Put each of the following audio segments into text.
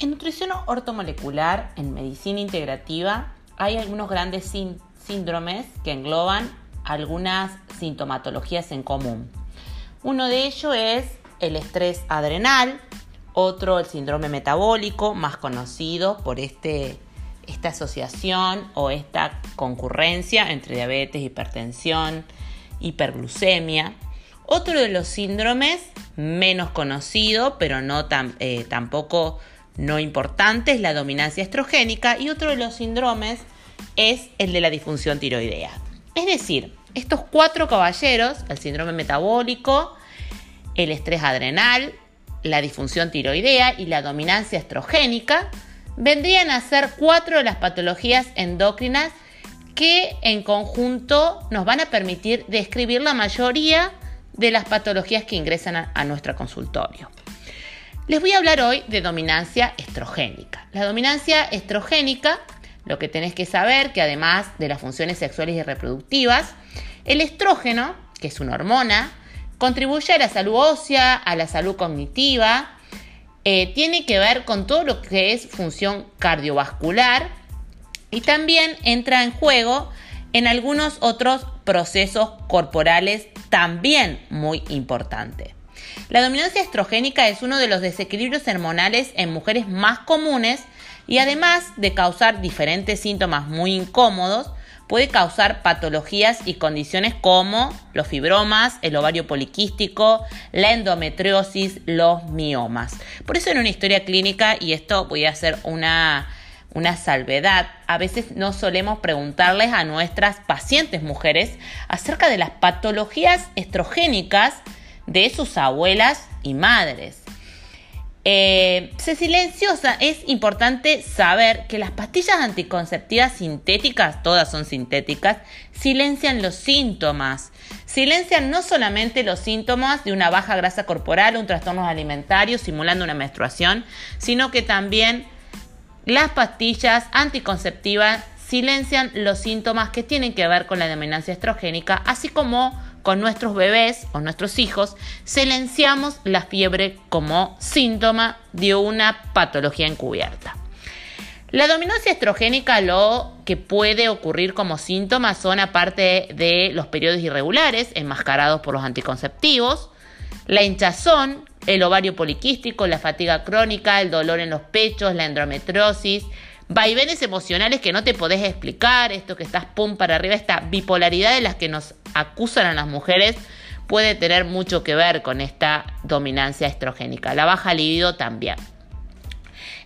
En nutrición ortomolecular, en medicina integrativa, hay algunos grandes síndromes que engloban algunas sintomatologías en común. Uno de ellos es el estrés adrenal, otro el síndrome metabólico, más conocido por este, esta asociación o esta concurrencia entre diabetes, hipertensión, hiperglucemia. Otro de los síndromes menos conocido, pero no tan, eh, tampoco no importante, es la dominancia estrogénica y otro de los síndromes es el de la disfunción tiroidea. Es decir, estos cuatro caballeros, el síndrome metabólico, el estrés adrenal, la disfunción tiroidea y la dominancia estrogénica, vendrían a ser cuatro de las patologías endócrinas que en conjunto nos van a permitir describir la mayoría de las patologías que ingresan a, a nuestro consultorio. Les voy a hablar hoy de dominancia estrogénica. La dominancia estrogénica, lo que tenés que saber que además de las funciones sexuales y reproductivas, el estrógeno, que es una hormona, contribuye a la salud ósea, a la salud cognitiva, eh, tiene que ver con todo lo que es función cardiovascular y también entra en juego en algunos otros procesos corporales también muy importantes. La dominancia estrogénica es uno de los desequilibrios hormonales en mujeres más comunes y además de causar diferentes síntomas muy incómodos, puede causar patologías y condiciones como los fibromas, el ovario poliquístico, la endometriosis, los miomas. Por eso en una historia clínica, y esto voy a hacer una, una salvedad, a veces no solemos preguntarles a nuestras pacientes mujeres acerca de las patologías estrogénicas de sus abuelas y madres. Eh, se silenciosa, es importante saber que las pastillas anticonceptivas sintéticas, todas son sintéticas, silencian los síntomas. Silencian no solamente los síntomas de una baja grasa corporal un trastorno alimentario simulando una menstruación, sino que también las pastillas anticonceptivas silencian los síntomas que tienen que ver con la dominancia estrogénica, así como con nuestros bebés o nuestros hijos, silenciamos la fiebre como síntoma de una patología encubierta. La dominancia estrogénica lo que puede ocurrir como síntomas son aparte de los periodos irregulares enmascarados por los anticonceptivos, la hinchazón, el ovario poliquístico, la fatiga crónica, el dolor en los pechos, la endometriosis, vaivenes emocionales que no te podés explicar, esto que estás pum para arriba, esta bipolaridad de las que nos acusan a las mujeres puede tener mucho que ver con esta dominancia estrogénica. La baja libido también.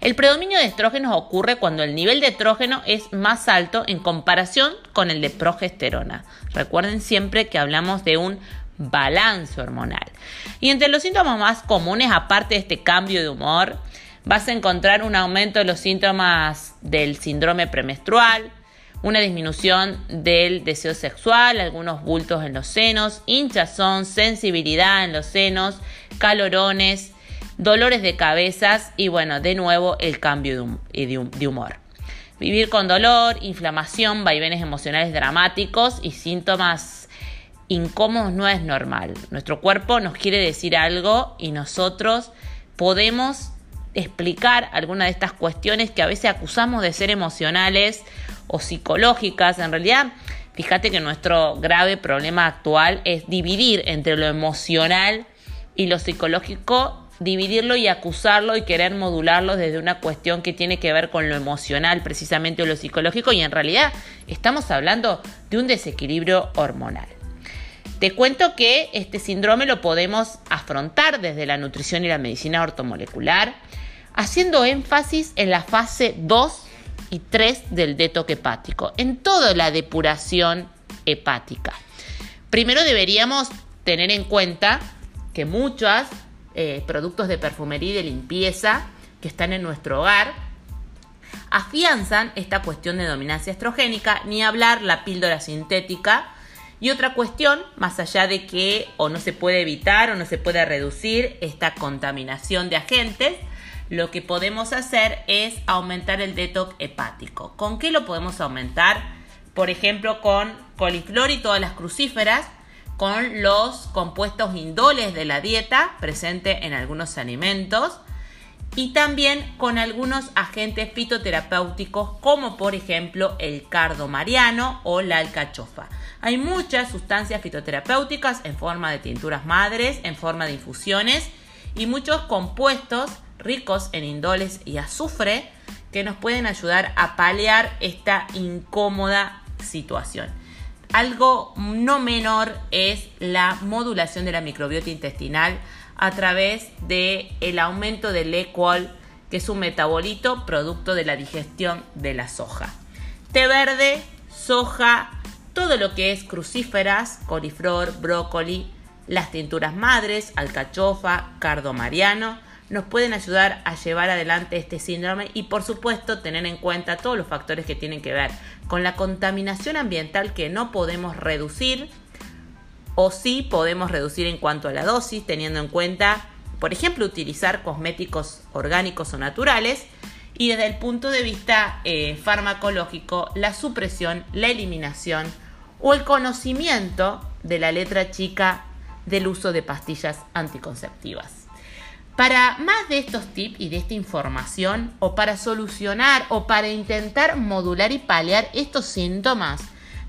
El predominio de estrógenos ocurre cuando el nivel de estrógeno es más alto en comparación con el de progesterona. Recuerden siempre que hablamos de un balance hormonal. Y entre los síntomas más comunes, aparte de este cambio de humor, vas a encontrar un aumento de los síntomas del síndrome premenstrual, una disminución del deseo sexual, algunos bultos en los senos, hinchazón, sensibilidad en los senos, calorones, dolores de cabezas y bueno, de nuevo el cambio de humor. Vivir con dolor, inflamación, vaivenes emocionales dramáticos y síntomas incómodos no es normal. Nuestro cuerpo nos quiere decir algo y nosotros podemos explicar algunas de estas cuestiones que a veces acusamos de ser emocionales o psicológicas. En realidad, fíjate que nuestro grave problema actual es dividir entre lo emocional y lo psicológico, dividirlo y acusarlo y querer modularlo desde una cuestión que tiene que ver con lo emocional precisamente o lo psicológico y en realidad estamos hablando de un desequilibrio hormonal. Te cuento que este síndrome lo podemos afrontar desde la nutrición y la medicina ortomolecular, haciendo énfasis en la fase 2 y 3 del detoque hepático, en toda la depuración hepática. Primero deberíamos tener en cuenta que muchos eh, productos de perfumería y de limpieza que están en nuestro hogar afianzan esta cuestión de dominancia estrogénica, ni hablar la píldora sintética. Y otra cuestión, más allá de que o no se puede evitar o no se puede reducir esta contaminación de agentes, lo que podemos hacer es aumentar el detox hepático. ¿Con qué lo podemos aumentar? Por ejemplo, con coliflor y todas las crucíferas, con los compuestos indoles de la dieta presente en algunos alimentos y también con algunos agentes fitoterapéuticos como por ejemplo el cardo mariano o la alcachofa. Hay muchas sustancias fitoterapéuticas en forma de tinturas madres, en forma de infusiones y muchos compuestos ricos en indoles y azufre que nos pueden ayudar a paliar esta incómoda situación. Algo no menor es la modulación de la microbiota intestinal a través del el aumento del E-col, que es un metabolito producto de la digestión de la soja. Té verde, soja, todo lo que es crucíferas, coliflor, brócoli, las tinturas madres, alcachofa, cardo mariano, nos pueden ayudar a llevar adelante este síndrome y por supuesto tener en cuenta todos los factores que tienen que ver con la contaminación ambiental que no podemos reducir o sí podemos reducir en cuanto a la dosis teniendo en cuenta, por ejemplo, utilizar cosméticos orgánicos o naturales y desde el punto de vista eh, farmacológico, la supresión, la eliminación o el conocimiento de la letra chica del uso de pastillas anticonceptivas. Para más de estos tips y de esta información, o para solucionar o para intentar modular y paliar estos síntomas,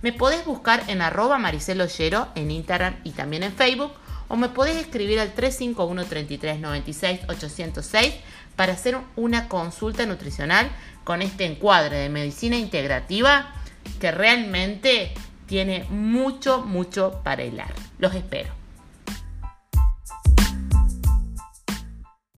me podés buscar en arroba mariceloyero en Instagram y también en Facebook, o me podés escribir al 351 33 96 806 para hacer una consulta nutricional con este encuadre de medicina integrativa que realmente tiene mucho, mucho para hilar. Los espero.